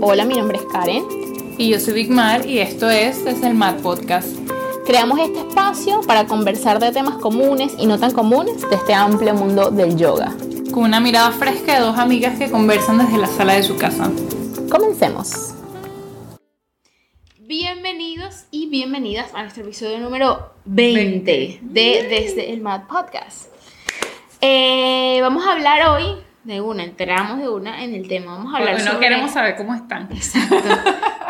Hola, mi nombre es Karen. Y yo soy Big Mar y esto es Desde el Mar Podcast. Creamos este espacio para conversar de temas comunes y no tan comunes de este amplio mundo del yoga. Con una mirada fresca de dos amigas que conversan desde la sala de su casa. Comencemos. Bienvenidos y bienvenidas a nuestro episodio número 20, de Desde el Mad Podcast. Eh, vamos a hablar hoy de una, entramos de una en el tema. Vamos a hablar Bueno, no sobre... queremos saber cómo están. Exacto.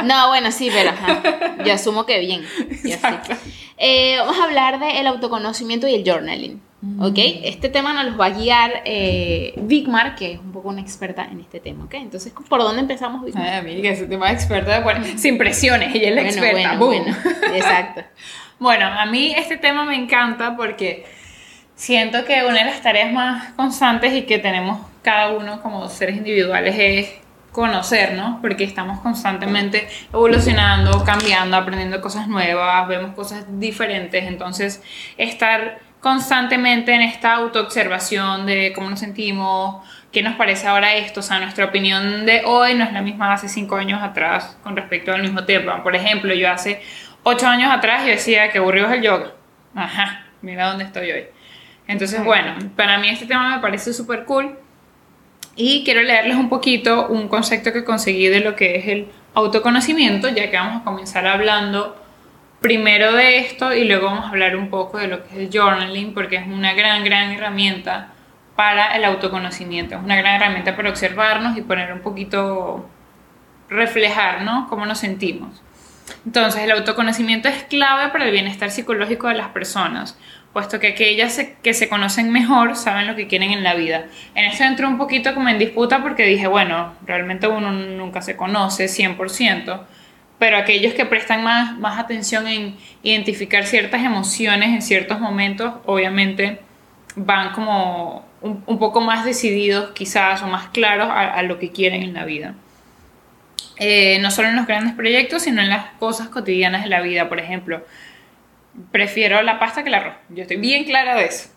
No, bueno, sí, pero ajá. yo asumo que bien. Exacto. Eh, vamos a hablar del autoconocimiento y el journaling. ¿Ok? Este tema nos los va a guiar eh, Vigmar, que es un poco una experta en este tema. ¿Ok? Entonces, ¿por dónde empezamos, Vigmar? Ay, amiga, ese tema de experta, bueno, sin presiones, ella es la Bueno, experta. bueno, ¡boom! bueno. Exacto. Bueno, a mí este tema me encanta porque siento que una de las tareas más constantes y que tenemos cada uno como seres individuales es conocernos, porque estamos constantemente evolucionando, cambiando, aprendiendo cosas nuevas, vemos cosas diferentes, entonces estar constantemente en esta autoobservación de cómo nos sentimos, qué nos parece ahora esto, o sea, nuestra opinión de hoy no es la misma de hace cinco años atrás con respecto al mismo tema. Por ejemplo, yo hace ocho años atrás yo decía que aburrido es el yoga. Ajá, mira dónde estoy hoy. Entonces, bueno, para mí este tema me parece súper cool y quiero leerles un poquito un concepto que conseguí de lo que es el autoconocimiento, ya que vamos a comenzar hablando primero de esto y luego vamos a hablar un poco de lo que es el journaling, porque es una gran, gran herramienta para el autoconocimiento, es una gran herramienta para observarnos y poner un poquito, reflejar, ¿no? Cómo nos sentimos. Entonces, el autoconocimiento es clave para el bienestar psicológico de las personas, puesto que aquellas que se conocen mejor saben lo que quieren en la vida. En esto entré un poquito como en disputa porque dije, bueno, realmente uno nunca se conoce 100%, pero aquellos que prestan más, más atención en identificar ciertas emociones en ciertos momentos, obviamente van como un, poco más decididos quizás o más claros a, a lo que quieren en la vida. Eh, no solo en los grandes proyectos, sino en las cosas cotidianas de la vida. Por ejemplo, prefiero la pasta que el arroz. Yo estoy bien clara de eso.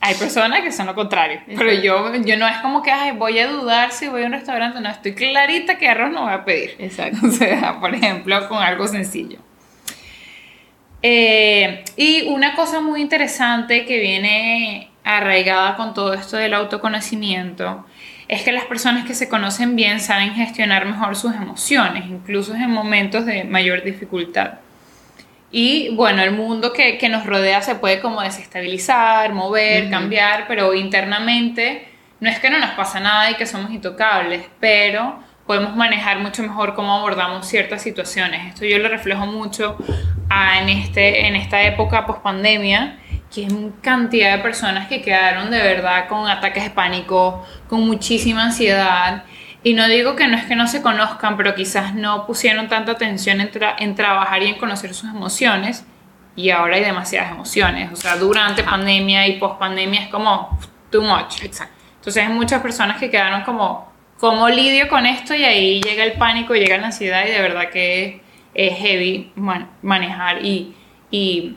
Hay personas que son lo contrario, pero yo, yo no es como que "Ay, voy a dudar si voy a un restaurante, no, estoy clarita que arroz no voy a pedir. Exacto. O sea, por ejemplo, con algo sencillo. Eh, y una cosa muy interesante que viene arraigada con todo esto del autoconocimiento es que las personas que se conocen bien saben gestionar mejor sus emociones, incluso en momentos de mayor dificultad. Y bueno, el mundo que, que nos rodea se puede como desestabilizar, mover, cambiar, pero internamente no es que no nos pasa nada y que somos intocables, pero podemos manejar mucho mejor cómo abordamos ciertas situaciones. Esto yo lo reflejo mucho a- en, este, en esta época post pandemia, que es cantidad de personas que quedaron de verdad con ataques de pánico, con muchísima ansiedad. Y no digo que no es que no se conozcan, pero quizás no pusieron tanta atención en, tra- en trabajar y en conocer sus emociones. Y ahora hay demasiadas emociones. O sea, durante pandemia y post pandemia es como too much. Exacto. Entonces hay muchas personas que quedaron como, ¿cómo lidio con esto? Y ahí llega el pánico, llega la ansiedad y de verdad que es heavy man- manejar y, y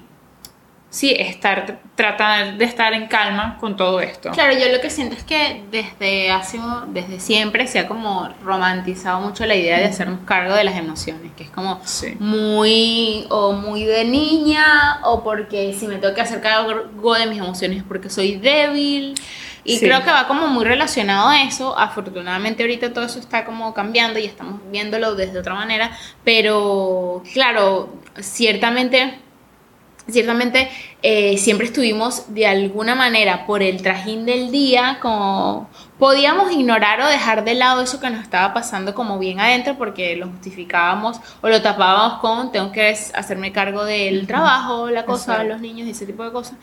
sí, estar, tratar de estar en calma con todo esto. Claro, yo lo que siento es que desde hace, desde siempre se ha como romantizado mucho la idea de hacernos cargo de las emociones, que es como Sí. muy o muy de niña o porque si me tengo que hacer cargo de mis emociones es porque soy débil. Y Sí. creo que va como muy relacionado a eso. Afortunadamente ahorita todo eso está como cambiando y estamos viéndolo desde otra manera. Pero claro, ciertamente ciertamente eh, siempre estuvimos de alguna manera por el trajín del día, como podíamos ignorar o dejar de lado eso que nos estaba pasando como bien adentro porque lo justificábamos o lo tapábamos con tengo que hacerme cargo del trabajo, la cosa, los niños y ese tipo de cosas.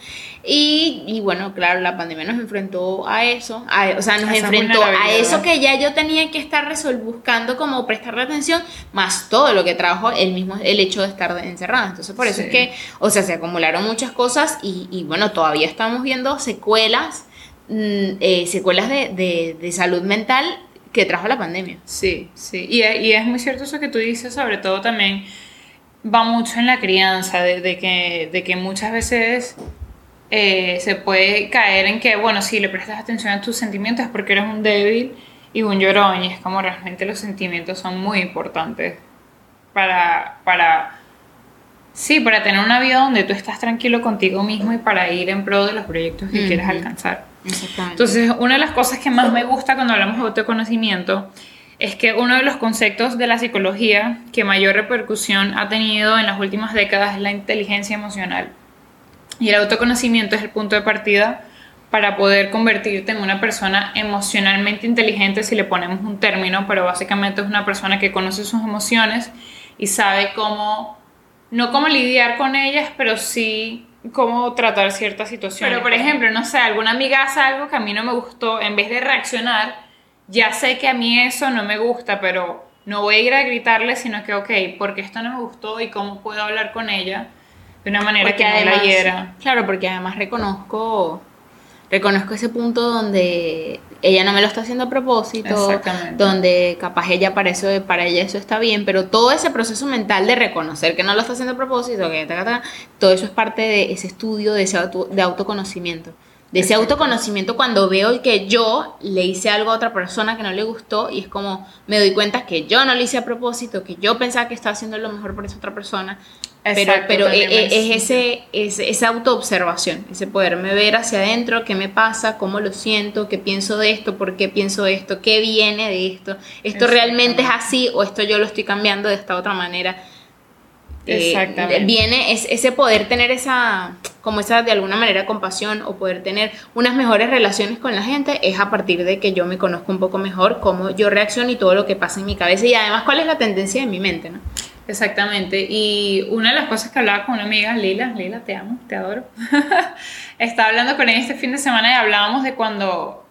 Y, y bueno, claro, la pandemia nos enfrentó a eso, a- o sea, nos esa enfrentó a eso que ya yo tenía que estar buscando como prestarle atención, más todo lo que trajo el mismo, el hecho de estar encerrada. Entonces, por eso Sí. es que, o sea, se acumularon muchas cosas y, y bueno, todavía estamos viendo secuelas, mm, eh, secuelas de, de, de salud mental que trajo la pandemia. Sí, sí. Y, y es muy cierto eso que tú dices, sobre todo también va mucho en la crianza, de, de que, de que muchas veces eh, se puede caer en que, bueno, si le prestas atención a tus sentimientos es porque eres un débil y un llorón, y es como realmente los sentimientos son muy importantes para, para, sí, para tener una vida donde tú estás tranquilo contigo mismo y para ir en pro de los proyectos que quieres alcanzar. Entonces, una de las cosas que más me gusta cuando hablamos de autoconocimiento es que uno de los conceptos de la psicología que mayor repercusión ha tenido en las últimas décadas es la inteligencia emocional. Y el autoconocimiento es el punto de partida para poder convertirte en una persona emocionalmente inteligente, si le ponemos un término, pero básicamente es una persona que conoce sus emociones y sabe cómo, no cómo lidiar con ellas, pero sí cómo tratar ciertas situaciones. Pero, por ejemplo, no sé, alguna amiga hace algo que a mí no me gustó, en vez de reaccionar, ya sé que a mí eso no me gusta, pero no voy a ir a gritarle, sino que, ok, porque esto no me gustó y cómo puedo hablar con ella de una manera que no la hiera. Claro, porque además reconozco reconozco ese punto donde ella no me lo está haciendo a propósito, donde capaz ella para eso, para ella eso está bien, pero todo ese proceso mental de reconocer que no lo está haciendo a propósito, que todo eso es parte de ese estudio de ese de autoconocimiento. De ese autoconocimiento cuando veo que yo le hice algo a otra persona que no le gustó y es como me doy cuenta que yo no lo hice a propósito, que yo pensaba que estaba haciendo lo mejor por esa otra persona pero, pero e, e, es, ese, es esa autoobservación, ese poderme ver hacia adentro, qué me pasa, cómo lo siento, qué pienso de esto, por qué pienso de esto, qué viene de esto, esto realmente es así o esto yo lo estoy cambiando de esta otra manera. Eh, Exactamente. viene es, ese poder tener esa, como esa de alguna manera compasión o poder tener unas mejores relaciones con la gente es a partir de que yo me conozco un poco mejor, cómo yo reacciono y todo lo que pasa en mi cabeza y además cuál es la tendencia de mi mente, ¿no? Exactamente. Y una de las cosas que hablaba con una amiga, Lila, Lila, te amo, te adoro. Estaba hablando con ella este fin de semana y hablábamos de cuando,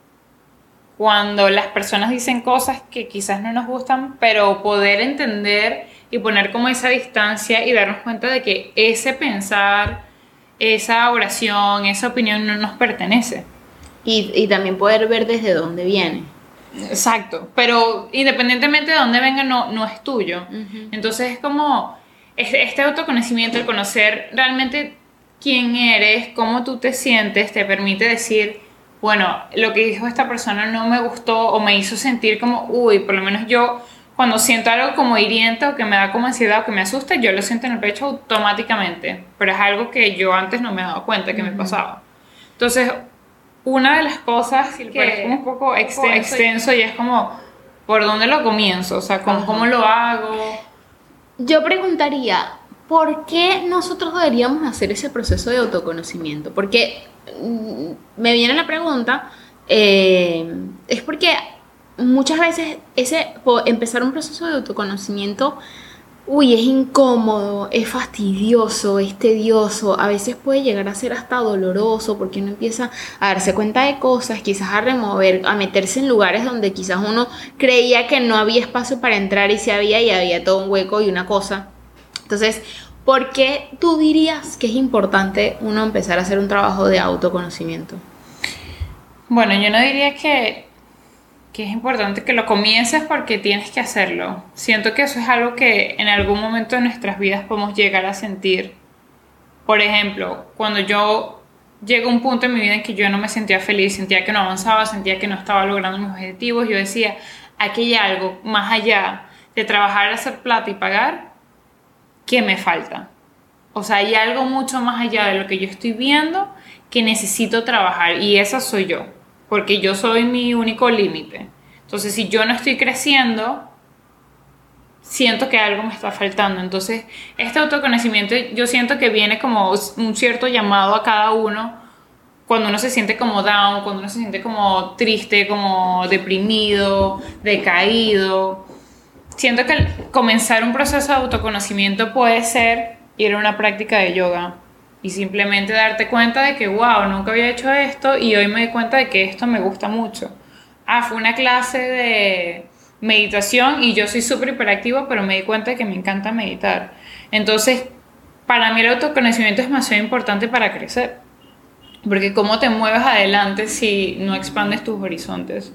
cuando las personas dicen cosas que quizás no nos gustan, pero poder entender y poner como esa distancia y darnos cuenta de que ese pensar, esa oración, esa opinión no nos pertenece. Y, y también poder ver desde dónde viene. Exacto, pero independientemente de dónde venga, no, no es tuyo. Entonces es como este autoconocimiento, el conocer realmente quién eres, cómo tú te sientes, te permite decir, bueno, lo que dijo esta persona no me gustó o me hizo sentir como, uy, por lo menos yo cuando siento algo como hiriente o que me da como ansiedad o que me asusta, yo lo siento en el pecho automáticamente, pero es algo que yo antes no me he dado cuenta que me pasaba. Entonces, una de las cosas que es un poco extenso y es como, ¿por dónde lo comienzo? O sea, ¿cómo, ¿cómo lo hago? Yo preguntaría, ¿por qué nosotros deberíamos hacer ese proceso de autoconocimiento? Porque mm, me viene la pregunta, eh, es porque muchas veces ese empezar un proceso de autoconocimiento uy, es incómodo, es fastidioso, es tedioso, a veces puede llegar a ser hasta doloroso porque uno empieza a darse cuenta de cosas, quizás a remover, a meterse en lugares donde quizás uno creía que no había espacio para entrar y se había y había todo un hueco y una cosa. Entonces, ¿por qué tú dirías que es importante uno empezar a hacer un trabajo de autoconocimiento? Bueno, yo no diría que que es importante que lo comiences porque tienes que hacerlo. Siento que eso es algo que en algún momento de nuestras vidas podemos llegar a sentir. Por ejemplo, cuando yo llego a un punto en mi vida en que yo no me sentía feliz, sentía que no avanzaba, sentía que no estaba logrando mis objetivos, yo decía, aquí hay algo más allá de trabajar, hacer plata y pagar, que me falta. O sea, hay algo mucho más allá de lo que yo estoy viendo que necesito trabajar y esa soy yo porque yo soy mi único límite. Entonces, si yo no estoy creciendo, siento que algo me está faltando. Entonces, este autoconocimiento yo siento que viene como un cierto llamado a cada uno cuando uno se siente como down, cuando uno se siente como triste, como deprimido, decaído. Siento que comenzar un proceso de autoconocimiento puede ser ir a una práctica de yoga, y simplemente darte cuenta de que, wow, nunca había hecho esto y hoy me di cuenta de que esto me gusta mucho. Ah, fue una clase de meditación y yo soy súper hiperactivo, pero me di cuenta de que me encanta meditar. Entonces, para mí el autoconocimiento es demasiado importante para crecer. Porque cómo te mueves adelante si no expandes tus horizontes.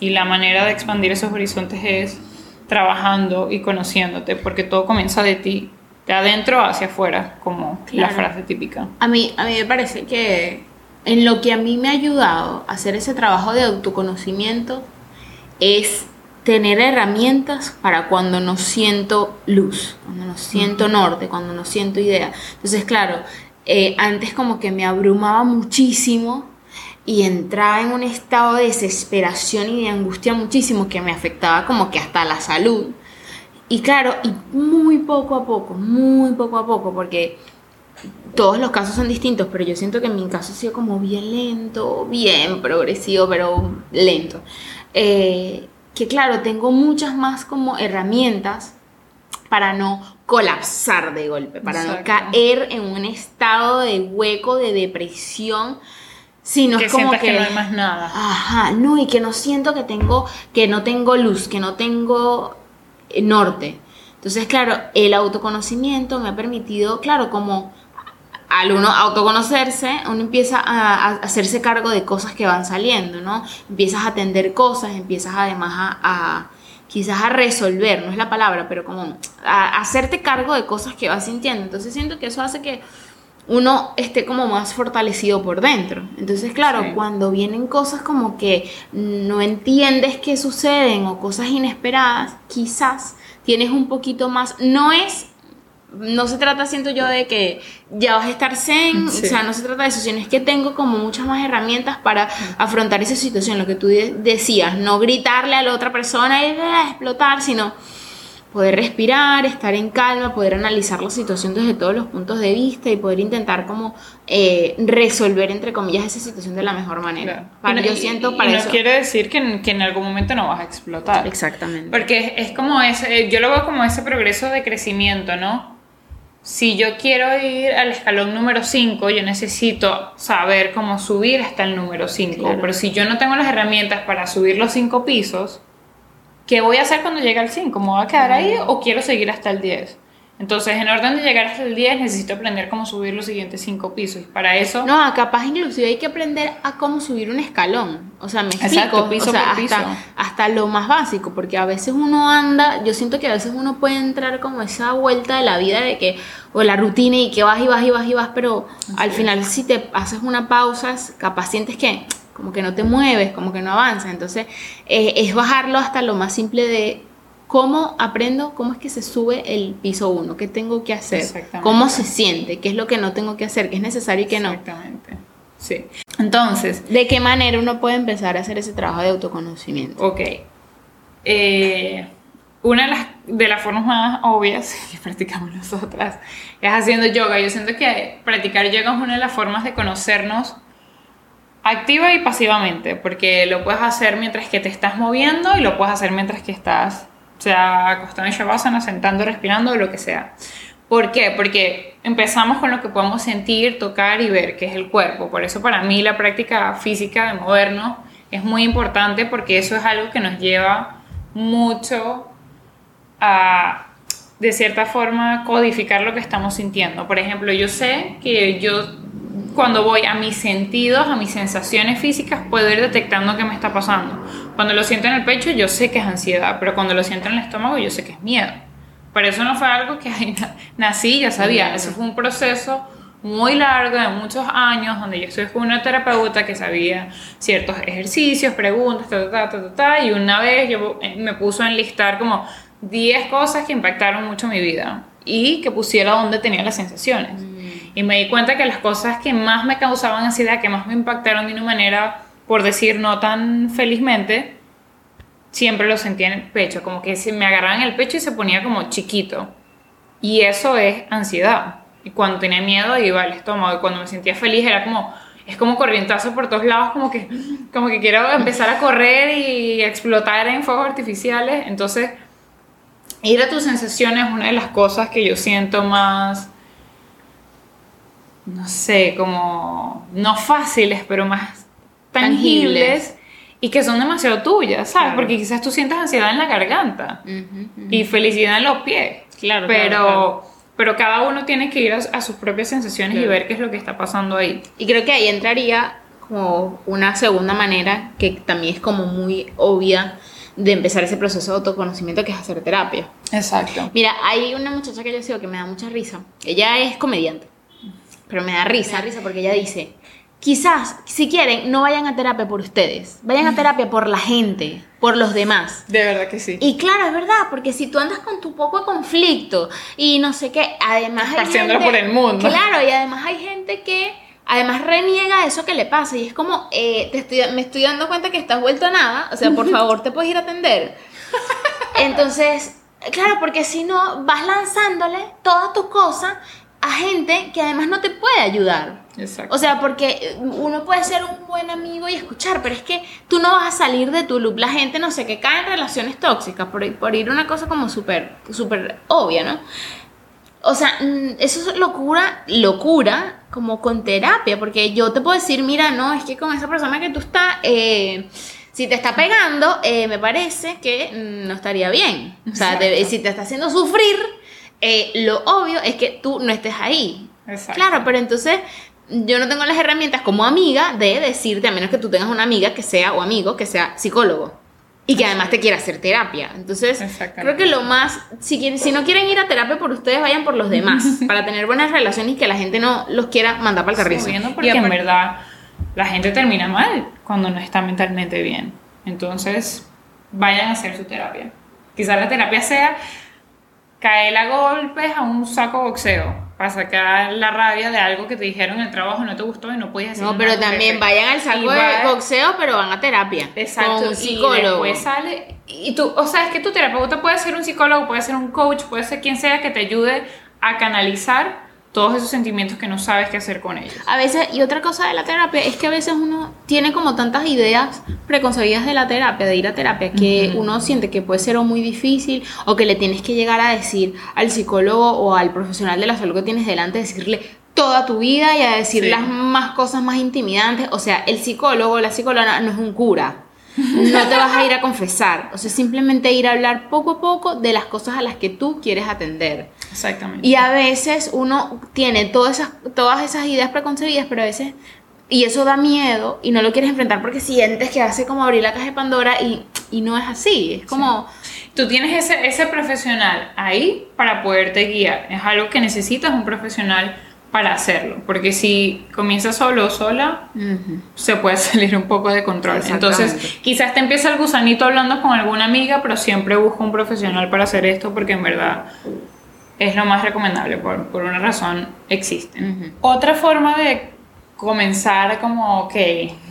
Y la manera de expandir esos horizontes es trabajando y conociéndote, porque todo comienza de ti de adentro hacia afuera, como la frase típica. A mí, a mí me parece que en lo que a mí me ha ayudado a hacer ese trabajo de autoconocimiento es tener herramientas para cuando no siento luz, cuando no siento norte, cuando no siento idea. Entonces, claro, eh, antes como que me abrumaba muchísimo y entraba en un estado de desesperación y de angustia muchísimo que me afectaba como que hasta la salud. Y claro, y muy poco a poco, muy poco a poco, porque todos los casos son distintos, pero yo siento que en mi caso ha sido como bien lento, bien progresivo, pero lento. Eh, que claro, tengo muchas más como herramientas para no colapsar de golpe, para no caer en un estado de hueco, de depresión, sino que como que, que no hay más nada. Ajá, no, y que no siento que tengo, que no tengo luz, que no tengo norte. Entonces, claro, el autoconocimiento me ha permitido, claro, como al uno autoconocerse, uno empieza a, hacerse cargo de cosas que van saliendo, ¿no? Empiezas a atender cosas, empiezas además a, quizás a resolver, no es la palabra, pero como a, hacerte cargo de cosas que vas sintiendo. Entonces siento que eso hace que uno esté como más fortalecido por dentro. Entonces, claro, cuando vienen cosas como que no entiendes qué suceden o cosas inesperadas, quizás tienes un poquito más, no es no se trata, siento yo, de que ya vas a estar zen, o sea, no se trata de eso, sino es que tengo como muchas más herramientas para afrontar esa situación, lo que tú decías, no gritarle a la otra persona y ah, explotar, sino poder respirar, estar en calma, poder analizar la situación desde todos los puntos de vista y poder intentar como eh, resolver, entre comillas, esa situación de la mejor manera. Para, yo siento para eso... no quiere decir que en, que en, algún momento no vas a explotar. Exactamente. Porque es, es como ese, yo lo veo como ese progreso de crecimiento, ¿no? si yo quiero ir al escalón número 5, yo necesito saber cómo subir hasta el número 5. Pero si yo no tengo las herramientas para subir los 5 pisos, ¿qué voy a hacer cuando llegue al 5? ¿Me voy a quedar ahí o quiero seguir hasta el 10? Entonces, en orden de llegar hasta el 10, necesito aprender cómo subir los siguientes 5 pisos. Y para eso... No, capaz inclusive hay que aprender a cómo subir un escalón. O sea, me explico. piso hasta, hasta lo más básico, porque a veces uno anda, yo siento que a veces uno puede entrar como esa vuelta de la vida de que, o la rutina y que vas y vas y vas y vas, pero al final si te haces una pausa, capaz sientes que como que no te mueves, como que no avanzas. Entonces, eh, es bajarlo hasta lo más simple de ¿Cómo aprendo cómo es que se sube el piso 1? ¿Qué tengo que hacer? ¿Cómo se siente? ¿Qué es lo que no tengo que hacer? ¿Qué es necesario y qué no? Exactamente. Sí. Entonces, ¿de qué manera uno puede empezar a hacer ese trabajo de autoconocimiento? Ok. Eh, una de las, de las formas más obvias que practicamos nosotras es haciendo yoga. Yo siento que practicar yoga es una de las formas de conocernos activa y pasivamente, porque lo puedes hacer mientras que te estás moviendo y lo puedes hacer mientras que estás sea acostado en Shavasana, sentando, respirando, lo que sea. ¿Por qué? Porque empezamos con lo que podemos sentir, tocar y ver, que es el cuerpo. Por eso para mí la práctica física de movernos es muy importante porque eso es algo que nos lleva mucho a, de cierta forma, codificar lo que estamos sintiendo. Por ejemplo, yo sé que yo cuando voy a mis sentidos, a mis sensaciones físicas, puedo ir detectando qué me está pasando. Cuando lo siento en el pecho, yo sé que es ansiedad, pero cuando lo siento en el estómago, yo sé que es miedo. Pero eso no fue algo que nací, ya sabía. Eso fue un proceso muy largo, de muchos años, donde yo estuve con una terapeuta que sabía ciertos ejercicios, preguntas, ta, ta, ta, ta, y una vez yo me puso a enlistar como 10 cosas que impactaron mucho mi vida y que pusiera donde tenía las sensaciones. Y me di cuenta que las cosas que más me causaban ansiedad, que más me impactaron de una manera, por decir, no tan felizmente, siempre lo sentía en el pecho, como que se me agarraban el pecho y se ponía como chiquito. Y eso es ansiedad. Y cuando tenía miedo iba al estómago y cuando me sentía feliz era como es como corrientazo por todos lados, como que como que quiero empezar a correr y explotar en fuegos artificiales. Entonces, ir a tus sensaciones es una de las cosas que yo siento más no sé, como, no fáciles, pero más tangibles, y que son demasiado tuyas, ¿sabes? Porque quizás tú sientas ansiedad en la garganta y felicidad en los pies. Claro, pero, pero cada uno tiene que ir a, sus propias sensaciones y ver qué es lo que está pasando ahí. Y creo que ahí entraría como una segunda manera que también es como muy obvia de empezar ese proceso de autoconocimiento que es hacer terapia. Exacto. Mira, hay una muchacha que yo sigo que me da mucha risa. Ella es comediante pero me da risa, risa porque ella dice, quizás, si quieren, no vayan a terapia por ustedes, vayan a terapia por la gente, por los demás. De verdad que sí. Y claro, es verdad, porque si tú andas con tu poco de conflicto y no sé qué, además gente- por el mundo. Claro, y además hay gente que además reniega eso que le pasa y es como, eh, te estoy, me estoy dando cuenta que estás vuelto a nada, o sea, por favor, te puedes ir a atender. Entonces, claro, porque si no, vas lanzándole todas tus cosas a gente que además no te puede ayudar. Exacto. O sea, porque uno puede ser un buen amigo y escuchar, pero es que tú no vas a salir de tu loop. La gente, no sé, que cae en relaciones tóxicas, por, por ir una cosa como súper, súper obvia, ¿no? O sea, mm, eso es locura, locura, como con terapia, porque yo te puedo decir, mira, no, es que con esa persona que tú estás, eh, si te está pegando, eh, me parece que mm, no estaría bien. O sea, te- si te está haciendo sufrir, eh, lo obvio es que tú no estés ahí. Exacto. Claro, pero entonces yo no tengo las herramientas como amiga de decirte, a menos que tú tengas una amiga que sea o amigo que sea psicólogo y que además te quiera hacer terapia. Entonces, creo que lo más, si, quieren, si no quieren ir a terapia por ustedes, vayan por los demás, para tener buenas relaciones y que la gente no los quiera mandar para el carrizo. Subiendo Y porque en verdad la gente termina mal cuando no está mentalmente bien. Entonces, vayan a hacer su terapia. Quizás la terapia sea caer a golpes a un saco boxeo para sacar la rabia de algo que te dijeron en el trabajo no te gustó y no podías decir No, pero también vayan al saco de boxeo, pero van a terapia. Exacto, Con un y psicólogo. después sale y tú, o sea, es que tu terapeuta puede ser un psicólogo, puede ser un coach, puede ser quien sea que te ayude a canalizar todos esos sentimientos que no sabes qué hacer con ellos. A veces, y otra cosa de la terapia es que a veces uno tiene como tantas ideas preconcebidas de la terapia, de ir a terapia, que uno siente que puede ser o muy difícil o que le tienes que llegar a decir al psicólogo o al profesional de la salud que tienes delante, decirle toda tu vida y a decir Sí. las más cosas más intimidantes. O sea, el psicólogo o la psicóloga no es un cura. No te vas a ir a confesar, o sea, simplemente ir a hablar poco a poco de las cosas a las que tú quieres atender. Exactamente. Y a veces uno tiene todas esas, todas esas ideas preconcebidas, pero a veces, y eso da miedo y no lo quieres enfrentar porque sientes que hace como abrir la caja de Pandora y, y no es así. Es como, Tú tienes ese, ese profesional ahí para poderte guiar. Es algo que necesitas un profesional para hacerlo. Porque si comienzas solo o sola, se puede salir un poco de control. Entonces, quizás te empieza el gusanito hablando con alguna amiga, pero siempre busca un profesional para hacer esto porque en verdad es lo más recomendable. Por, por una razón existen. Otra forma de comenzar como, ok,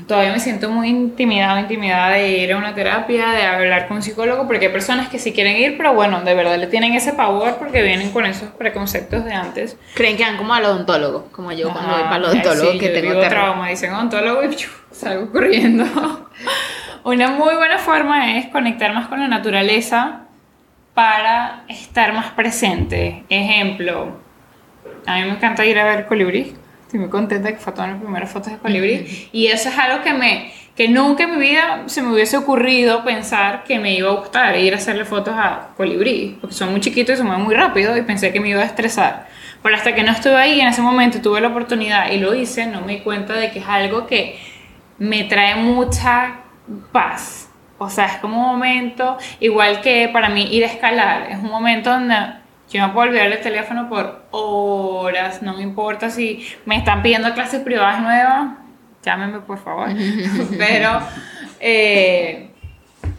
todavía me siento muy intimidado, intimidada de ir a una terapia, de hablar con un psicólogo, porque hay personas que sí quieren ir, pero bueno, de verdad le tienen ese pavor porque vienen con esos preconceptos de antes. creen que van como al odontólogo, como yo cuando voy para el odontólogo, sí, que yo tengo digo trauma, dicen odontólogo y ¡piu! salgo corriendo. Una muy buena forma es conectar más con la naturaleza para estar más presente. Ejemplo, a mí me encanta ir a ver colibrí. Estoy muy contenta que fue todas mis primeras fotos de colibrí. Y eso es algo que me que nunca en mi vida se me hubiese ocurrido pensar que me iba a gustar ir a hacerle fotos a colibrí, porque son muy chiquitos y se mueven muy rápido y pensé que me iba a estresar. Pero hasta que no estuve ahí en ese momento, tuve la oportunidad y lo hice, no me di cuenta de que es algo que me trae mucha paz. O sea, es como un momento, igual que para mí ir a escalar, es un momento donde yo me puedo olvidar el teléfono por horas, no me importa si me están pidiendo clases privadas nuevas, llámenme por favor. Pero, eh,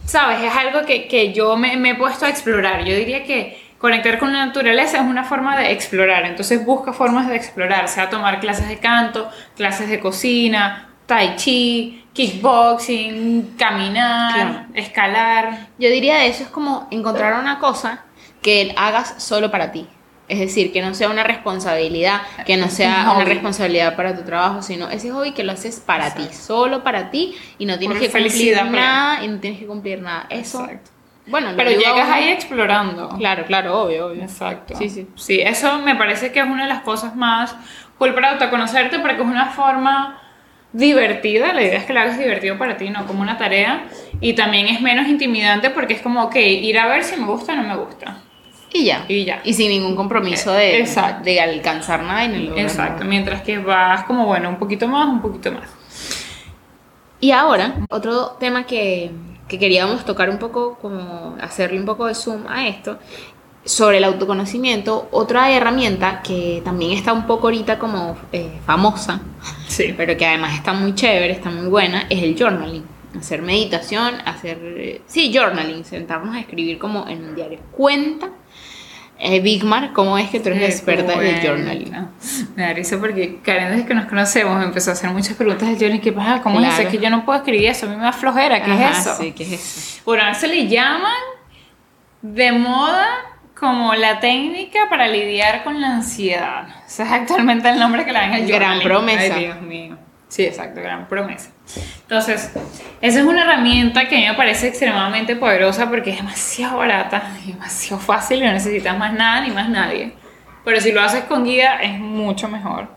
¿sabes? Es algo que, que yo me, me he puesto a explorar. Yo diría que conectar con la naturaleza es una forma de explorar. Entonces busca formas de explorar, sea tomar clases de canto, clases de cocina, tai chi, kickboxing, caminar, Claro. escalar. Yo diría eso es como encontrar una cosa que hagas solo para ti. Es decir, que no sea una responsabilidad, que no sea Un una responsabilidad para tu trabajo, sino ese hobby que lo haces para ti, solo para ti y no tienes que cumplir nada y no tienes que cumplir nada. Eso, Exacto. bueno, lo Pero llegas ahí explorando. Claro, claro, obvio, obvio. Exacto. Sí, sí. Sí, eso me parece que es una de las cosas más cool para autoconocerte porque es una forma divertida, la idea es que la hagas divertido para ti, no como una tarea, y también es menos intimidante porque es como, ok, ir a ver si me gusta o no me gusta. Y ya. Y ya. Y sin ningún compromiso de, Exacto. de alcanzar nada y ni lograr Exacto, nada. mientras que vas como, bueno, un poquito más, un poquito más. Y ahora, otro tema que, que queríamos tocar un poco, como hacerle un poco de zoom a esto, sobre el autoconocimiento, otra herramienta que también está un poco ahorita como eh, famosa, Sí. pero que además está muy chévere, está muy buena, es el journaling. Hacer meditación, hacer... eh, Sí, journaling, sentarnos a escribir como en un diario. Cuenta, eh, Bigmar, cómo es que tú eres experta en el journaling. Me da risa porque Karen, desde que nos conocemos, empezó a hacer muchas preguntas del journaling. ¿Qué pasa? ¿Cómo es eso? Claro. Es que yo no puedo escribir eso, a mí me da flojera. ¿Qué Ajá, es eso? Sí, ¿qué es eso? Bueno, a eso le llaman de moda como la técnica para lidiar con la ansiedad. Ese es actualmente el nombre que le dan al Gran journaling. promesa. Ay, Dios mío. Sí, exacto, gran promesa. Entonces, esa es una herramienta que a mí me parece extremadamente poderosa porque es demasiado barata, demasiado fácil no necesitas más nada ni más nadie. Pero si lo haces con guía es mucho mejor.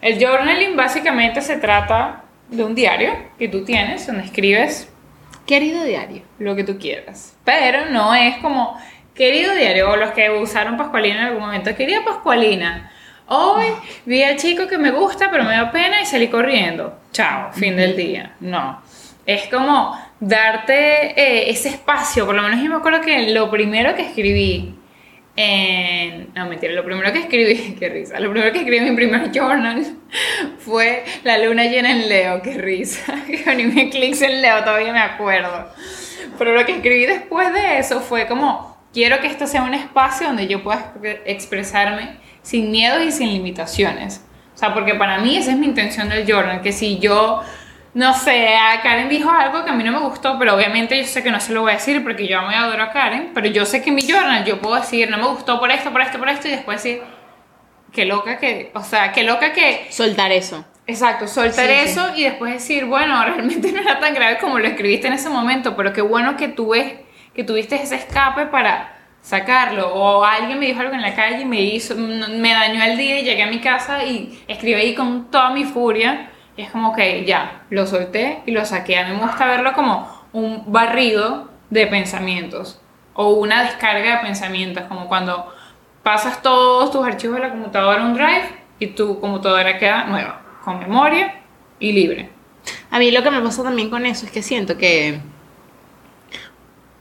El journaling básicamente se trata de un diario que tú tienes donde escribes Querido diario. lo que tú quieras. Pero no es como, querido diario, o los que usaron Pascualina en algún momento, querida Pascualina, hoy vi al chico que me gusta, pero me da pena y salí corriendo. Chao, fin del día. No. Es como darte eh, ese espacio, por lo menos yo me acuerdo que lo primero que escribí en... No, mentira, lo primero que escribí, qué risa, lo primero que escribí en mi primer journal fue la luna llena en Leo, qué risa, ni me clics en Leo, todavía me acuerdo. Pero lo que escribí después de eso fue como, quiero que esto sea un espacio donde yo pueda exp- expresarme sin miedos y sin limitaciones. O sea, porque para mí esa es mi intención del journal, que si yo, no sé, a Karen dijo algo que a mí no me gustó, pero obviamente yo sé que no se lo voy a decir porque yo amo y adoro a Karen, pero yo sé que en mi journal yo puedo decir, no me gustó por esto, por esto, por esto, y después decir, qué loca que, o sea, qué loca que Soltar eso. Exacto, soltar Sí, eso y después decir, bueno, realmente no era tan grave como lo escribiste en ese momento, pero qué bueno que tú ves, que tuviste ese escape para sacarlo. O alguien me dijo algo en la calle y me hizo, me dañó el día y llegué a mi casa y escribí con toda mi furia. Y es como que ya, lo solté y lo saqué. A mí me gusta verlo como un barrido de pensamientos o una descarga de pensamientos, como cuando pasas todos tus archivos de la computadora a un drive y tu computadora queda nueva, con memoria y libre. A mí lo que me pasa también con eso es que siento que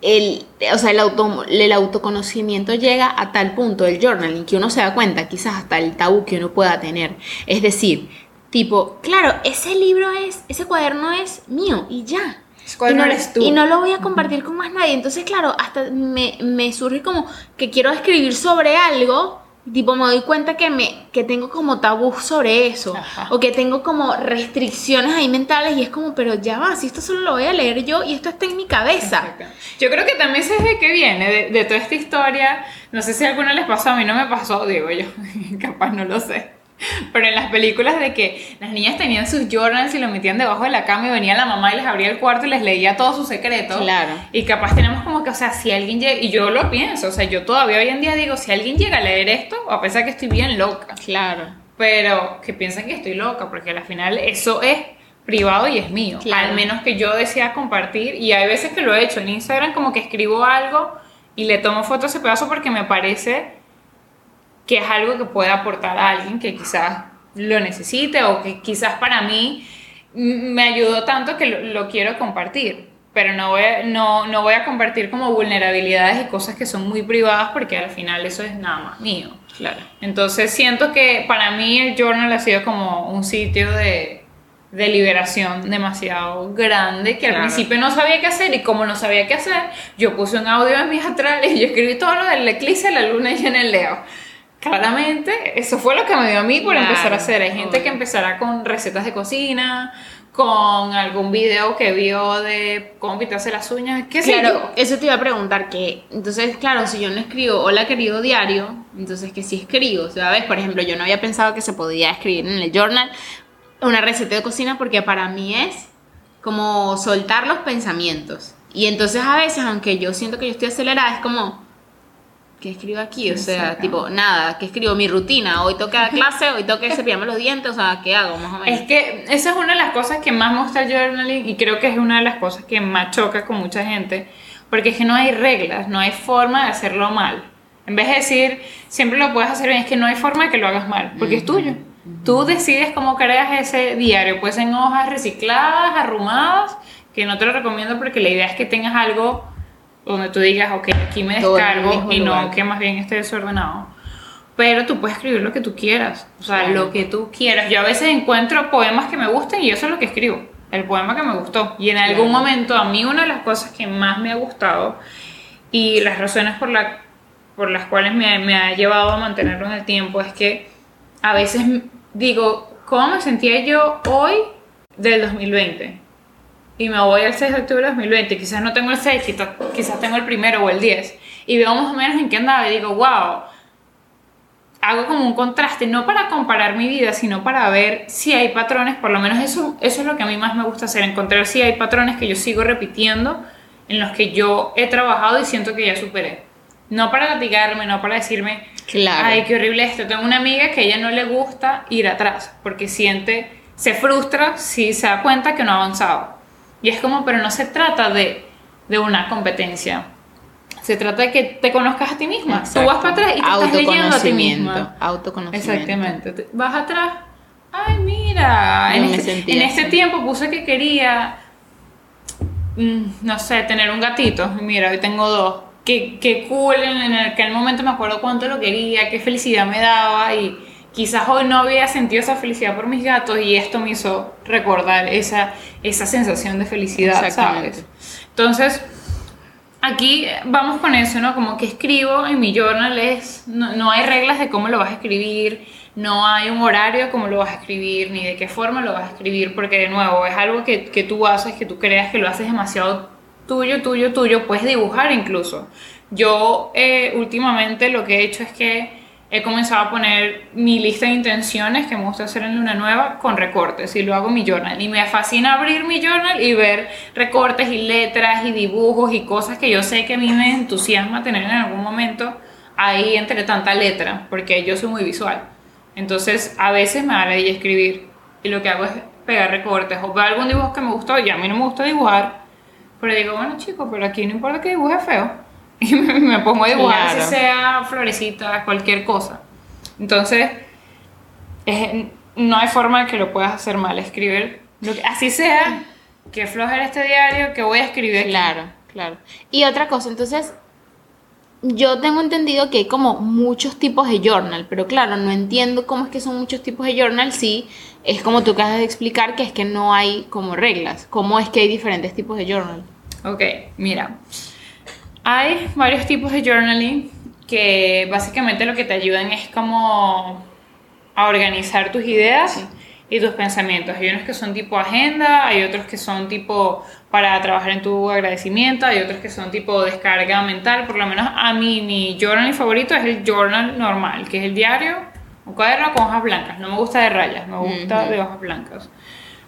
el, o sea, el, auto, el autoconocimiento llega a tal punto del journaling que uno se da cuenta, quizás hasta el tabú que uno pueda tener. Es decir, tipo, claro, ese libro es, ese cuaderno es mío y ya. Ese cuaderno y no, eres tú. Y no lo voy a compartir con más nadie. Entonces, claro, hasta me, me surge como que quiero escribir sobre algo. Tipo, me doy cuenta que, me, que tengo como tabú sobre eso. Ajá. O que tengo como restricciones ahí mentales. Y es como, pero ya va, si esto solo lo voy a leer yo y esto está en mi cabeza. Exacto. Yo creo que también sé de qué viene, de, de toda esta historia. No sé si a alguno les pasó, a mí no me pasó, digo yo, capaz no lo sé. Pero en las películas de que las niñas tenían sus journals y lo metían debajo de la cama y venía la mamá y les abría el cuarto y les leía todos sus secretos. Claro. Y capaz tenemos como que, o sea, si alguien llega, y yo lo pienso, o sea, yo todavía hoy en día digo, si alguien llega a leer esto, a pesar que estoy bien loca, Claro. pero que piensan que estoy loca, porque al final eso es privado y es mío. Claro. Al menos que yo decida compartir. Y hay veces que lo he hecho en Instagram, como que escribo algo y le tomo foto a ese pedazo porque me parece que es algo que puede aportar a alguien que quizás lo necesite o que quizás para mí me ayudó tanto que lo, lo quiero compartir. Pero no voy, a, no, no voy a compartir como vulnerabilidades y cosas que son muy privadas porque al final eso es nada más mío. Claro. Entonces siento que para mí el journal ha sido como un sitio de, de liberación demasiado grande que al principio no sabía qué hacer y como no sabía qué hacer, yo puse un audio en mis atrales y yo escribí todo lo del eclipse la luna llena en Leo. Claramente, eso fue lo que me dio a mí por Claro, empezar a hacer. Hay gente obvio. que empezará con recetas de cocina, con algún video que vio de cómo pintarse las uñas, qué sé Claro, yo. eso te iba a preguntar que, entonces, claro, si yo no escribo hola querido diario, entonces que sí escribo, ¿sabes? Por ejemplo, yo no había pensado que se podía escribir en el journal una receta de cocina porque para mí es como soltar los pensamientos. Y entonces a veces, aunque yo siento que yo estoy acelerada, es como, ¿qué escribo aquí? O sea, Exacto. tipo, nada, ¿qué escribo? Mi rutina, hoy toca clase, hoy toca cepillarme los dientes, o sea, ¿qué hago más o menos? Es que esa es una de las cosas que más me gusta el journaling y creo que es una de las cosas que más choca con mucha gente, porque es que no hay reglas, no hay forma de hacerlo mal. En vez de decir, siempre lo puedes hacer bien, es que no hay forma de que lo hagas mal, porque es tuyo. Tú decides cómo creas ese diario, pues en hojas recicladas, arrumadas, que no te lo recomiendo porque la idea es que tengas algo donde tú digas, ok, aquí me descargo y no lugar. que más bien esté desordenado. pero tú puedes escribir lo que tú quieras, o sea, lo que tú quieras. Yo a veces encuentro poemas que me gusten y eso es lo que escribo, el poema que me gustó. Y en algún momento a mí una de las cosas que más me ha gustado y las razones por, la, por las cuales me, me ha llevado a mantenerlo en el tiempo es que a veces digo, ¿cómo me sentía yo hoy del 2020? Y me voy al 6 de octubre de 2020, quizás no tengo el 6, quizás tengo el primero o el 10, y veo más o menos en qué andaba y digo, wow, hago como un contraste, no para comparar mi vida, sino para ver si hay patrones, por lo menos eso, eso es lo que a mí más me gusta hacer, encontrar si hay patrones que yo sigo repitiendo, en los que yo he trabajado y siento que ya superé. No para latigarme, no para decirme, Claro. ay, qué horrible esto. Tengo una amiga que a ella no le gusta ir atrás, porque siente, se frustra si se da cuenta que no ha avanzado. Y es como, pero no se trata de, de una competencia. Se trata de que te conozcas a ti misma. Tú vas para atrás y te estás leyendo a ti misma. Autoconocimiento. Exactamente. Te- Vas atrás. Ay, mira. En, No me este, en este tiempo puse que quería, mm, no sé, tener un gatito. Mira, hoy tengo dos. Qué, qué cool. En, en aquel momento me acuerdo cuánto lo quería, qué felicidad me daba. Y quizás hoy no había sentido esa felicidad por mis gatos. Y esto me hizo recordar esa, esa sensación de felicidad. ¿sabes? Entonces, aquí vamos con eso, ¿no? Como que escribo en mi journal es, no, no hay reglas de cómo lo vas a escribir, no hay un horario de cómo lo vas a escribir, ni de qué forma lo vas a escribir, porque de nuevo es algo que, que tú haces, que tú creas que lo haces demasiado tuyo, tuyo, tuyo, puedes dibujar incluso. Yo eh, últimamente lo que he hecho es que he comenzado a poner mi lista de intenciones que me gusta hacer en Luna Nueva con recortes y lo hago mi journal. Y me fascina abrir mi journal y ver recortes y letras y dibujos y cosas que yo sé que a mí me entusiasma tener en algún momento ahí entre tanta letra, porque yo soy muy visual. Entonces a veces me da la idea escribir y lo que hago es pegar recortes o veo algún dibujo que me gustó y a mí no me gusta dibujar, pero digo, bueno chicos, pero aquí no importa que dibuje feo. Y me, me pongo a dibujar, Claro. si sea florecita, cualquier cosa. Entonces, es- no hay forma de que lo puedas hacer mal. Escribir, lo que- así sea, que flojera este diario, que voy a escribir aquí. Claro, claro. Y otra cosa, entonces, yo tengo entendido que hay como muchos tipos de journal, pero claro, no entiendo cómo es que son muchos tipos de journal si es como tú acabas de explicar que es que no hay como reglas. ¿Cómo es que hay diferentes tipos de journal? Ok, mira. Hay varios tipos de journaling que básicamente lo que te ayudan es como a organizar tus ideas y tus pensamientos. Hay unos que son tipo agenda, hay otros que son tipo para trabajar en tu agradecimiento, hay otros que son tipo descarga mental. Por lo menos a mí mi journal favorito es el journal normal, que es el diario, un cuaderno con hojas blancas. No me gusta de rayas, me gusta de hojas blancas.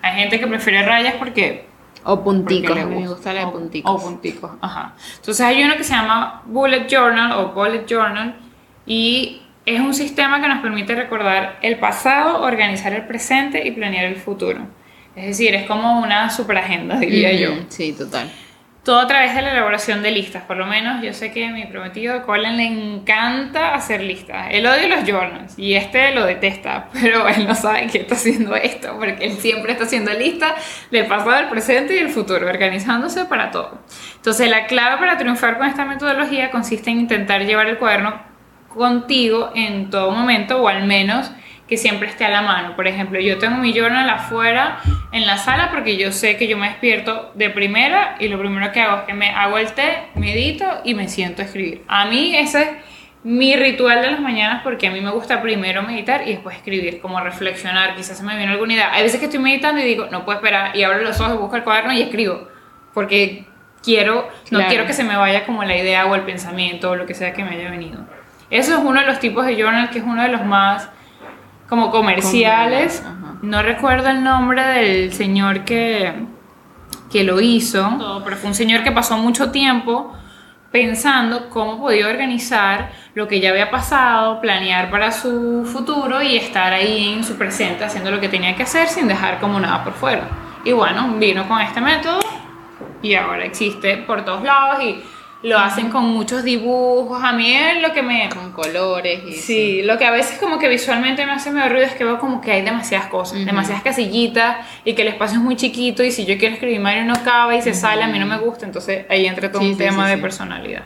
Hay gente que prefiere rayas porque O punticos, le me gusta la de O- punticos. O punticos, ajá. Entonces hay uno que se llama Bullet Journal o Bullet Journal y es un sistema que nos permite recordar el pasado, organizar el presente y planear el futuro. Es decir, es como una superagenda, diría yo. Sí, total. Todo a través de la elaboración de listas. Por lo menos yo sé que a mi prometido Colin le encanta hacer listas. Él odia los journals y este lo detesta, pero él no sabe que está haciendo esto porque él siempre está haciendo listas del pasado, del presente y del futuro, organizándose para todo. Entonces la clave para triunfar con esta metodología consiste en intentar llevar el cuaderno contigo en todo momento o al menos que siempre esté a la mano. Por ejemplo, yo tengo mi journal afuera en la sala porque yo sé que yo me despierto de primera y lo primero que hago es que me hago el té, medito y me siento a escribir. A mí ese es mi ritual de las mañanas porque a mí me gusta primero meditar y después escribir, como reflexionar, quizás se me viene alguna idea. Hay veces que estoy meditando y digo, no puedo esperar y abro los ojos, busco el cuaderno y escribo porque quiero, no Claro. quiero que se me vaya como la idea o el pensamiento o lo que sea que me haya venido. Eso es uno de los tipos de journal que es uno de los más como comerciales. No recuerdo el nombre del señor que, que lo hizo, pero fue un señor que pasó mucho tiempo pensando cómo podía organizar lo que ya había pasado, planear para su futuro y estar ahí en su presente haciendo lo que tenía que hacer sin dejar como nada por fuera. Y bueno, vino con este método y ahora existe por todos lados y lo hacen con muchos dibujos. A mí es lo que me... Con colores y Sí, lo que a veces como que visualmente me hace medio ruido es que veo como que hay demasiadas cosas, demasiadas casillitas y que el espacio es muy chiquito y si yo quiero escribir y no cabe y se sale, a mí no me gusta, entonces ahí entra todo Sí, un sí, tema de personalidad.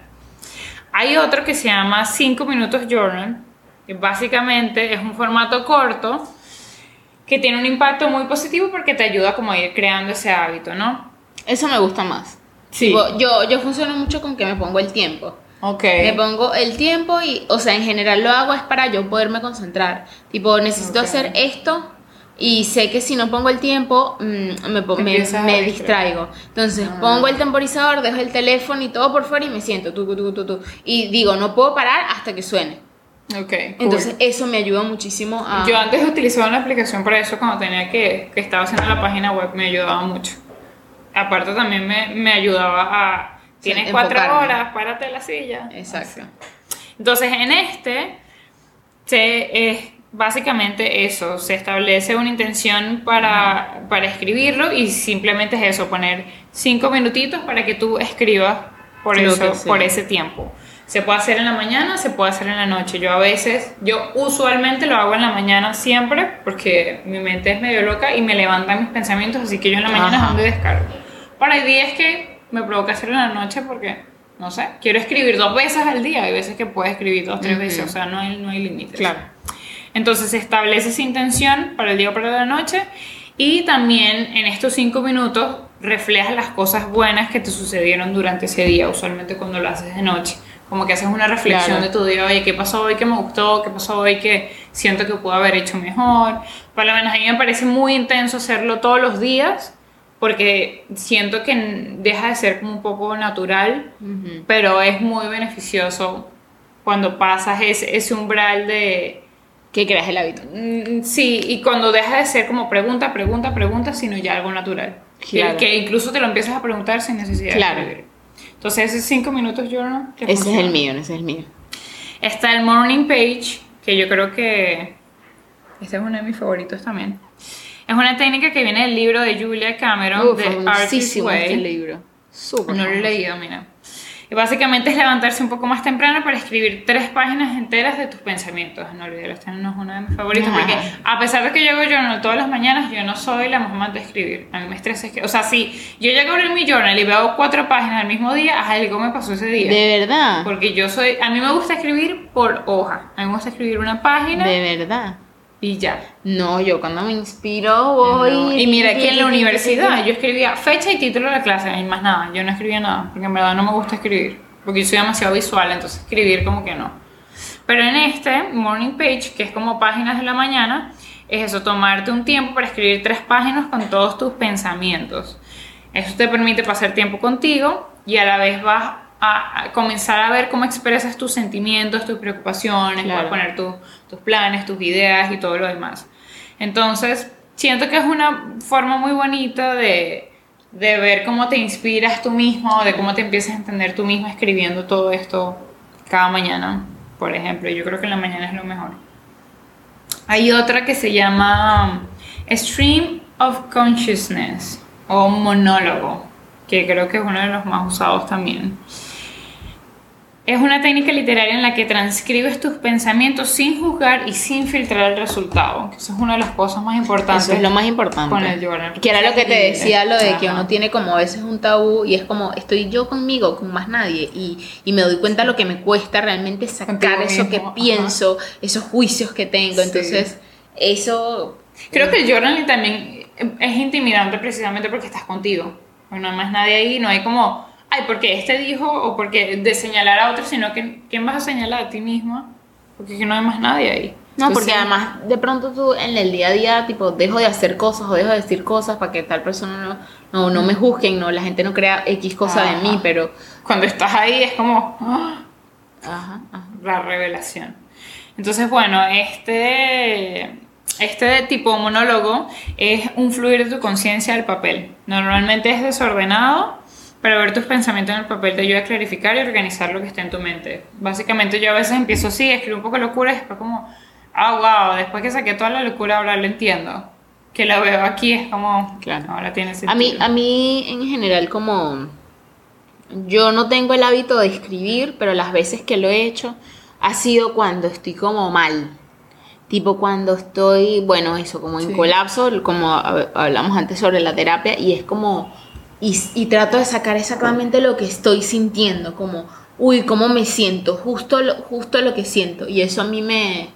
Hay otro que se llama 5 minutos journal que básicamente es un formato corto que tiene un impacto muy positivo porque te ayuda como a ir creando ese hábito, ¿no? Eso me gusta más. Sí. Tipo, yo, yo funciono mucho con que me pongo el tiempo. Ok. Me pongo el tiempo y, o sea, en general lo hago es para yo poderme concentrar. Tipo, necesito Ok. hacer esto y sé que si no pongo el tiempo mm, me, me, me distraigo. Entonces Ah. pongo el temporizador, dejo el teléfono y todo por fuera y me siento tu, tu, tu, tu. Y digo, no puedo parar hasta que suene. Ok. cool. Entonces eso me ayuda muchísimo a... Yo antes utilizaba una aplicación para eso cuando tenía que, que estaba haciendo la página web, me ayudaba mucho. Aparte también me, me ayudaba a... Tienes cuatro horas, párate en la silla. Exacto. Entonces en este se, es básicamente eso, se establece una intención para, para escribirlo y simplemente es eso, poner cinco minutitos para que tú escribas por, eso, por ese tiempo. Se puede hacer en la mañana, se puede hacer en la noche. Yo a veces, yo usualmente lo hago en la mañana siempre porque mi mente es medio loca y me levantan mis pensamientos, así que yo en la mañana es Ajá. donde descargo. Para hay días que me provoca hacerlo en la noche porque, no sé, quiero escribir dos veces al día. Hay veces que puedo escribir dos, tres Ujú. veces, o sea, no hay, no hay límites. Claro. Entonces se establece esa intención para el día o para la noche y también en estos cinco minutos reflejas las cosas buenas que te sucedieron durante ese día, usualmente cuando lo haces de noche. Como que haces una reflexión Claro. de tu día, oye, ¿qué pasó hoy que me gustó? ¿Qué pasó hoy que siento que pude haber hecho mejor? Por lo menos a mí me parece muy intenso hacerlo todos los días porque siento que deja de ser como un poco natural, pero es muy beneficioso cuando pasas ese, ese umbral de, Que creas el hábito. Mm, Sí, y cuando deja de ser como pregunta, pregunta, pregunta, sino ya algo natural. Claro. Que, incluso te lo empiezas a preguntar sin necesidad Claro. de escribir. Entonces, ese cinco minutos journal. Ese es el mío, ese es el mío. Está el morning page, que yo creo que este es uno de mis favoritos también. Es una técnica que viene del libro de Julia Cameron, Uf, de Artist famosísimo Way. este libro. Súper No lo he leído, mira. Y básicamente es levantarse un poco más temprano para escribir tres páginas enteras de tus pensamientos. No olvides, este no es uno de mis favoritos Ajá. porque a pesar de que yo hago journal todas las mañanas, yo no soy la más amante de escribir. A mí me estresa escribir. O sea, si yo llego a abrir mi journal y veo cuatro páginas al mismo día, algo me pasó ese día. De verdad. Porque yo soy, a mí me gusta escribir por hoja. A mí me gusta escribir una página De verdad. Y ya. No, yo cuando me inspiro voy. No, Y mira que en la universidad yo escribía fecha y título de la clase y más nada. Yo no escribía nada porque en verdad no me gusta escribir. Porque yo soy demasiado visual, entonces escribir como que no. Pero en este morning page, que es como páginas de la mañana, es eso, tomarte un tiempo para escribir tres páginas con todos tus pensamientos. Eso te permite pasar tiempo contigo y a la vez vas a, a comenzar a ver cómo expresas tus sentimientos, tus preocupaciones, Claro. poner tus- tus planes, tus ideas y todo lo demás. Entonces, siento que es una forma muy bonita de, de ver cómo te inspiras tú mismo, de cómo te empiezas a entender tú mismo escribiendo todo esto cada mañana, por ejemplo. Yo creo que en la mañana es lo mejor. Hay otra que se llama um, Stream of Consciousness o monólogo, que creo que es uno de los más usados también. Es una técnica literaria en la que transcribes tus pensamientos sin juzgar y sin filtrar el resultado. que Eso es una de las cosas más importantes. Eso es lo más importante. Con el journal. Que era lo que te decía, lo de que uno tiene como a veces un tabú y es como, estoy yo conmigo, con más nadie. Y, y me doy cuenta lo que me cuesta realmente sacar Contigo eso que mismo, ajá. pienso, esos juicios que tengo. Sí. Entonces, eso... Creo que el journaling también es intimidante precisamente porque estás contigo. No hay más nadie ahí, no hay como, ay, porque este dijo o porque de señalar a otro, sino que ¿quién vas a señalar a ti misma? Porque no hay más nadie ahí. No, porque además de pronto tú en el día a día, tipo, dejo de hacer cosas o dejo de decir cosas para que tal persona no, no, no me juzguen, no, la gente no crea X cosa Ajá. de mí, pero... Cuando estás ahí es como ¡ah! Ajá, ajá. la revelación. Entonces, bueno, este, este tipo de monólogo es un fluir de tu conciencia al papel. Normalmente es desordenado, pero ver tus pensamientos en el papel te ayuda a clarificar y organizar lo que está en tu mente. Básicamente yo a veces empiezo así, escribo un poco de locura y después como, ah, wow, después que saqué toda la locura ahora lo entiendo. Que lo veo aquí es como, Claro. ahora tiene sentido. A mí, a mí en general como yo no tengo el hábito de escribir, pero las veces que lo he hecho ha sido cuando estoy como mal. Tipo cuando estoy, bueno, eso, como en Sí. colapso, como hab- hablamos antes sobre la terapia, y es como, y, y trato de sacar exactamente lo que estoy sintiendo, como uy, ¿cómo me siento? Justo lo, justo lo que siento. Y eso a mí me,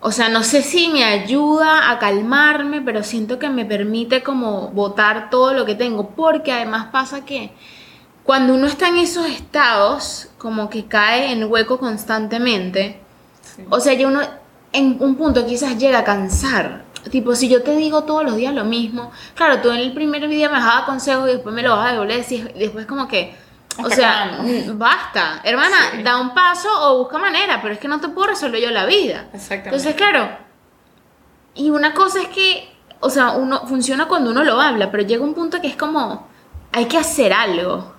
o sea, no sé si me ayuda a calmarme, pero siento que me permite como botar todo lo que tengo, porque además pasa que cuando uno está en esos estados, como que cae en hueco constantemente, o sea, ya uno en un punto quizás llega a cansar. Tipo, si yo te digo todos los días lo mismo, claro, tú en el primer video me daba consejos y después me lo vas a devolver y después como que, o sea, basta, hermana, da un paso o busca manera, pero es que no te puedo resolver yo la vida. Exactamente. Entonces, claro, y una cosa es que, o sea, uno funciona cuando uno lo habla, pero llega un punto que es como, hay que hacer algo.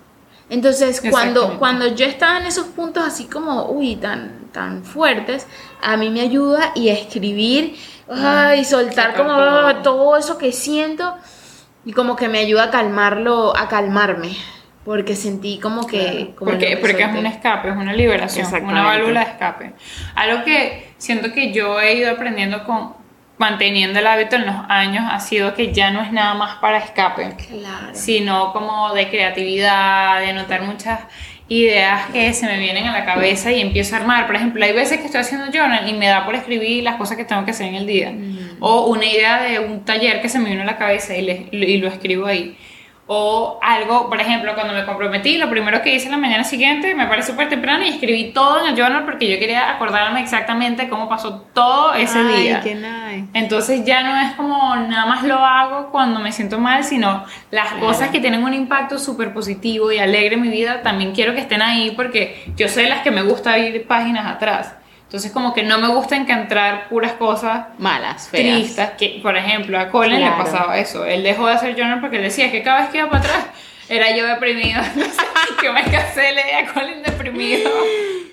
Entonces, cuando, cuando yo estaba en esos puntos así como, uy, tan, tan fuertes, a mí me ayuda y escribir, y soltar como todo. eso que siento y como que me ayuda a calmarlo, a calmarme. Porque sentí como que... porque porque es un escape, es una liberación, una válvula de escape. Algo que siento que yo he ido aprendiendo con, manteniendo el hábito en los años ha sido que ya no es nada más para escape, sino como de creatividad, de anotar muchas ideas que se me vienen a la cabeza y empiezo a armar. Por ejemplo, hay veces que estoy haciendo journal y me da por escribir las cosas que tengo que hacer en el día. Mm. O una idea de un taller que se me vino a la cabeza y, y lo escribo ahí. O algo, por ejemplo, cuando me comprometí, lo primero que hice la mañana siguiente, me parece súper temprano y escribí todo en el journal porque yo quería acordarme exactamente cómo pasó todo ese Ay, día. Qué nice. Entonces ya no es como nada más lo hago cuando me siento mal, sino las cosas que tienen un impacto súper positivo y alegre en mi vida, también quiero que estén ahí porque yo sé las que me gusta ir páginas atrás. Entonces como que no me gusta encontrar puras cosas malas, feas. tristes. Que, por ejemplo, a Colin le pasaba eso. Él dejó de hacer journal porque decía que cada vez que iba para atrás era yo deprimido. que me casé a Colin deprimido.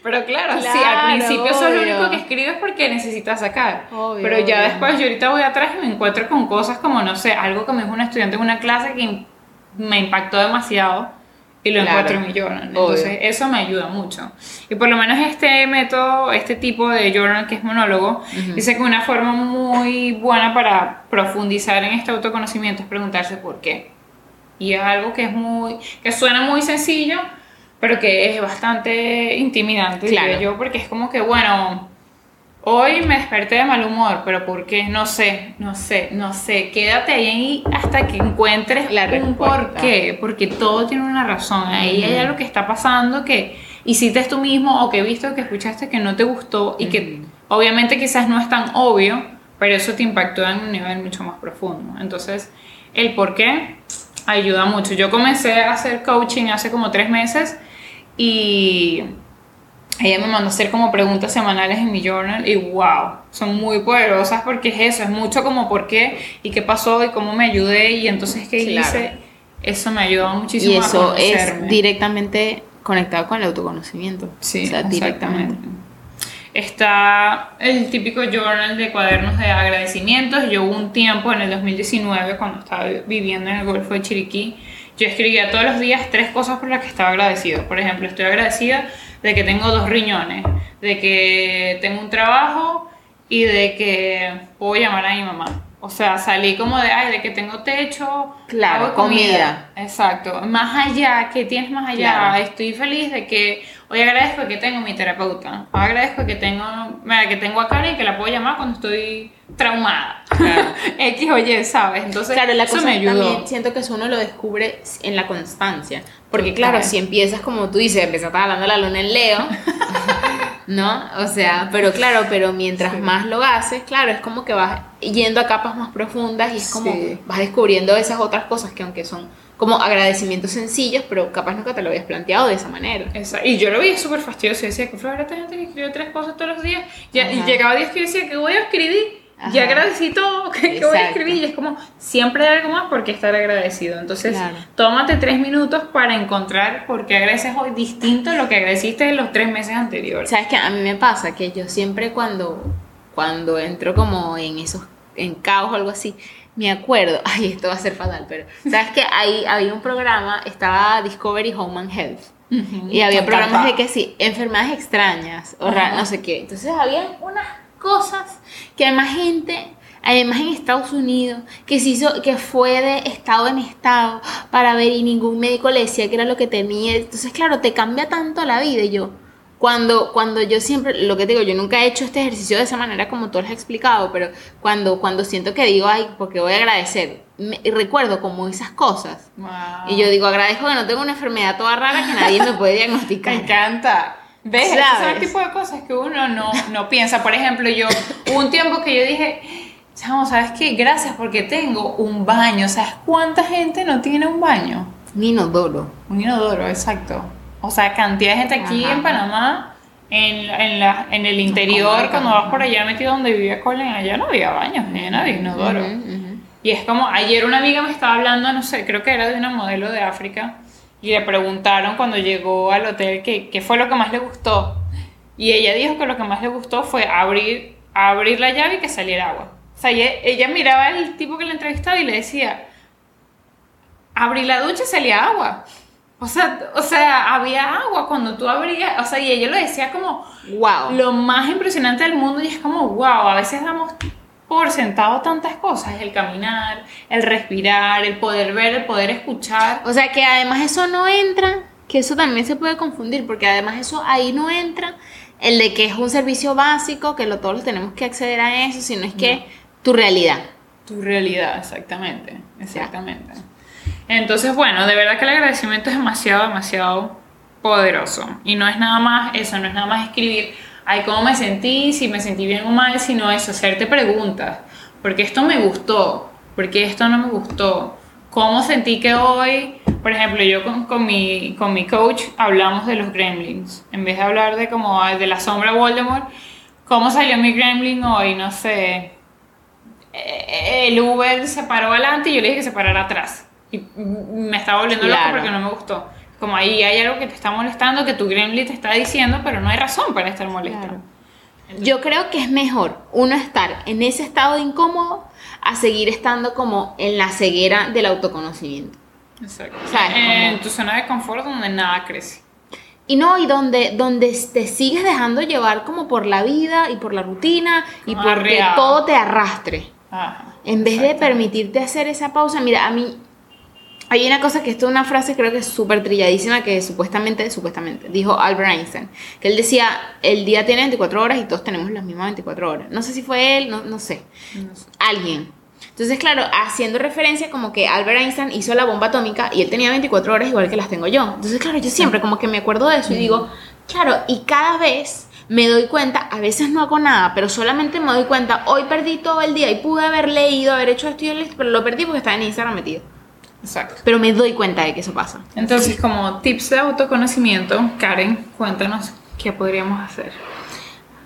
Pero claro, sí, al principio eso es lo único que escribes porque necesitas sacar. Pero ya después yo ahorita voy atrás y me encuentro con cosas como, no sé, algo que me dijo un estudiante en una clase que me impactó demasiado y lo encuentro en mi journal. Entonces, eso me ayuda mucho. Y por lo menos este método, este tipo de journal que es monólogo, dice que una forma muy buena para profundizar en este autoconocimiento es preguntarse por qué. Y es algo que es muy, que suena muy sencillo, pero que es bastante intimidante, claro. yo, porque es como que, bueno, Hoy me desperté de mal humor, pero ¿por qué? No sé, no sé, no sé. Quédate ahí hasta que encuentres La un por qué, porque todo tiene una razón. Ahí hay algo que está pasando que hiciste tú mismo o que he visto que escuchaste que no te gustó y que obviamente quizás no es tan obvio, pero eso te impactó en un nivel mucho más profundo. Entonces, el por qué ayuda mucho. Yo comencé a hacer coaching hace como tres meses y ella me mandó a hacer como preguntas semanales en mi journal y wow, son muy poderosas porque es eso, es mucho como por qué y qué pasó y cómo me ayudé y entonces qué hice. Eso me ayudó muchísimo. Y eso es directamente conectado con el autoconocimiento. Sí, exactamente. Está el típico journal de cuadernos de agradecimientos. Yo hubo un tiempo en el 2019 cuando estaba viviendo en el Golfo de Chiriquí, yo escribía todos los días tres cosas por las que estaba agradecido. Por ejemplo, estoy agradecida de que tengo dos riñones, de que tengo un trabajo y de que puedo llamar a mi mamá. O sea, salí como de, ay, de que tengo techo, claro, comida. Exacto. Más allá, ¿qué tienes más allá? Estoy feliz de que hoy agradezco que tengo mi terapeuta. Hoy agradezco que tengo, que tengo a Karen y que la puedo llamar cuando estoy traumada. Claro. X o Y, ¿sabes? Entonces, claro, la eso me ayudó. También siento que eso uno lo descubre en la constancia. Porque, claro, si empiezas como tú dices, empezaste hablando la luna en Leo. ¿no? O sea, pero claro, pero mientras más lo haces, claro, es como que vas yendo a capas más profundas y es como vas descubriendo esas otras cosas que aunque son como agradecimientos sencillos, pero capaz nunca te lo habías planteado de esa manera. Y yo lo vi súper fastidioso, decía que Flor, esta gente que escribe tres cosas todos los días, y llegaba días que decía que voy a escribir ya agradecí todo que, voy a escribir y es como siempre hay algo más por qué estar agradecido. Entonces, tómate tres minutos para encontrar por qué agradeces hoy distinto a lo que agradeciste en los tres meses anteriores. Sabes que a mí me pasa que yo siempre cuando, cuando entro como en esos, en caos o algo así, me acuerdo, ay, esto va a ser fatal, pero sabes que ahí había un programa, estaba Discovery Home and Health. y había programas de que sí, enfermedades extrañas, o no sé qué. Entonces había unas cosas que además gente además en Estados Unidos, que se hizo, que fue de estado en estado para ver y ningún médico le decía que era lo que tenía. Entonces, claro, te cambia tanto la vida y yo. Cuando, cuando yo siempre, lo que te digo, yo nunca he hecho este ejercicio de esa manera como tú lo has explicado, pero cuando, cuando siento que digo, ay, porque voy a agradecer, me- recuerdo como esas cosas. Wow. Y yo digo, agradezco que no tengo una enfermedad toda rara que nadie me puede Me diagnosticar. encanta. ¿Ves? Son el tipo de cosas que uno no, no piensa. Por ejemplo, yo, un tiempo que yo dije, chamo, ¿sabes qué? Gracias porque tengo un baño. ¿Sabes cuánta gente no tiene un baño? Un inodoro. Un inodoro, exacto. O sea, cantidad de gente aquí Ajá. en Panamá, en, en, la, en el interior, cuando vas por allá metido donde vivía Colin, allá no había baños, allá no había inodoro. Ujú, ujú. Y es como, ayer una amiga me estaba hablando, no sé, creo que era de una modelo de África, y le preguntaron cuando llegó al hotel qué, qué fue lo que más le gustó. Y ella dijo que lo que más le gustó fue abrir, abrir la llave y que saliera agua. O sea, ella, ella miraba al tipo que la entrevistaba y le decía, abrí la ducha y salía agua. O sea, o sea, había agua cuando tú abrías, o sea, y ella lo decía como Wow. lo más impresionante del mundo y es como, wow, a veces damos por sentado tantas cosas, el caminar, el respirar, el poder ver, el poder escuchar. O sea que además eso no entra, que eso también se puede confundir, porque además eso ahí no entra el de que es un servicio básico, que lo, todos los tenemos que acceder a eso, sino es que tu realidad. Tu realidad, exactamente, exactamente. Entonces, bueno, de verdad que el agradecimiento es demasiado, demasiado poderoso. Y no es nada más eso, no es nada más escribir, ay, cómo me sentí, si me sentí bien o mal, sino eso, hacerte preguntas. Porque esto me gustó, porque esto no me gustó. ¿Cómo sentí que hoy, por ejemplo, yo con, con mi, con mi coach hablamos de los gremlins, en vez de hablar de como de la sombra Voldemort, ¿cómo salió mi gremlin hoy? No sé, eh, el Uber se paró adelante y yo le dije que se parara atrás. Y me estaba volviendo loco Claro. porque no me gustó. Como ahí hay algo que te está molestando, que tu gremlin te está diciendo, pero no hay razón para estar molesto. Claro. Yo creo que es mejor uno estar en ese estado de incómodo a seguir estando como en la ceguera del autoconocimiento. Exacto. En Como- tu zona de confort donde nada crece. Y no, y donde, donde te sigues dejando llevar como por la vida y por la rutina y porque todo te arrastre. Ajá. En vez de permitirte hacer esa pausa, mira, a mí hay una cosa que esto es una frase creo que es súper trilladísima que supuestamente, supuestamente, dijo Albert Einstein, que él decía, el día tiene 24 horas y todos tenemos las mismas 24 horas. No sé si fue él, no, no sé, No sé. alguien. Entonces, claro, haciendo referencia como que Albert Einstein hizo la bomba atómica y él tenía 24 horas igual que las tengo yo. Entonces, claro, yo siempre como que me acuerdo de eso y digo, claro, y cada vez me doy cuenta, a veces no hago nada, pero solamente me doy cuenta, hoy perdí todo el día y pude haber leído, haber hecho esto y esto, pero lo perdí porque estaba en Instagram metido. Exacto. Pero me doy cuenta de que eso pasa. Entonces, como tips de autoconocimiento, Karen, cuéntanos qué podríamos hacer.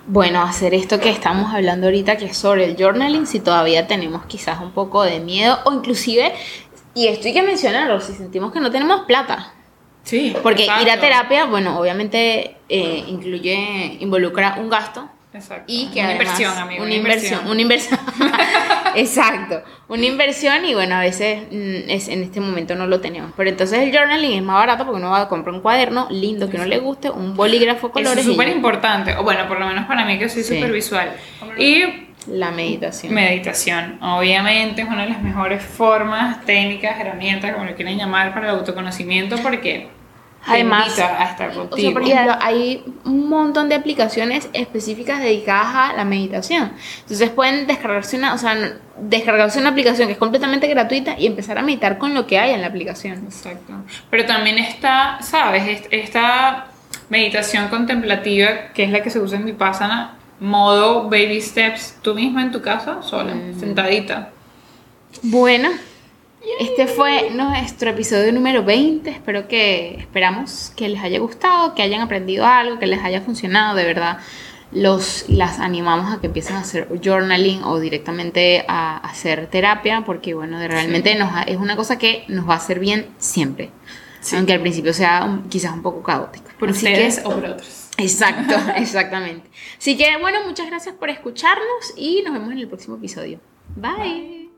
Bueno, hacer esto que estamos hablando ahorita, que es sobre el journaling, si todavía tenemos quizás un poco de miedo o inclusive, y esto hay que mencionarlo, si sentimos que no tenemos plata. Sí. Porque ir a exacto. terapia, bueno, obviamente eh, incluye, involucra un gasto Exacto. y que una además- inversión, amigo. Una inversión, una inversión. Exacto, una inversión y bueno, a veces mm, es, en este momento no lo tenemos. Pero entonces el journaling es más barato porque uno va a comprar un cuaderno lindo que no le guste, un bolígrafo Eso colores es y súper importante, o bueno, por lo menos para mí que soy Sí. súper visual. Y la meditación. meditación, obviamente es una de las mejores formas, técnicas, herramientas, como lo quieran llamar, para el autoconocimiento porque Además, invita a estar O sea, por ejemplo, hay un montón de aplicaciones específicas dedicadas a la meditación. Entonces pueden descargarse una, o sea, descargarse una aplicación que es completamente gratuita y empezar a meditar con lo que hay en la aplicación. Exacto. Pero también está, ¿sabes? Est- Esta meditación contemplativa, que es la que se usa en Vipassana, modo baby steps, tú misma en tu casa, sola, sentadita. Bueno, este fue nuestro episodio número 20. Espero que esperamos que les haya gustado, que hayan aprendido algo, que les haya funcionado. De verdad, los las animamos a que empiecen a hacer journaling o directamente a, hacer terapia, porque bueno, de- realmente nos ha- es una cosa que nos va a hacer bien siempre. Sí. Aunque al principio sea un- quizás un poco caótico. Por Así ustedes que- o por otros. Exacto, exactamente. Así que bueno, muchas gracias por escucharnos y nos vemos en el próximo episodio. Bye.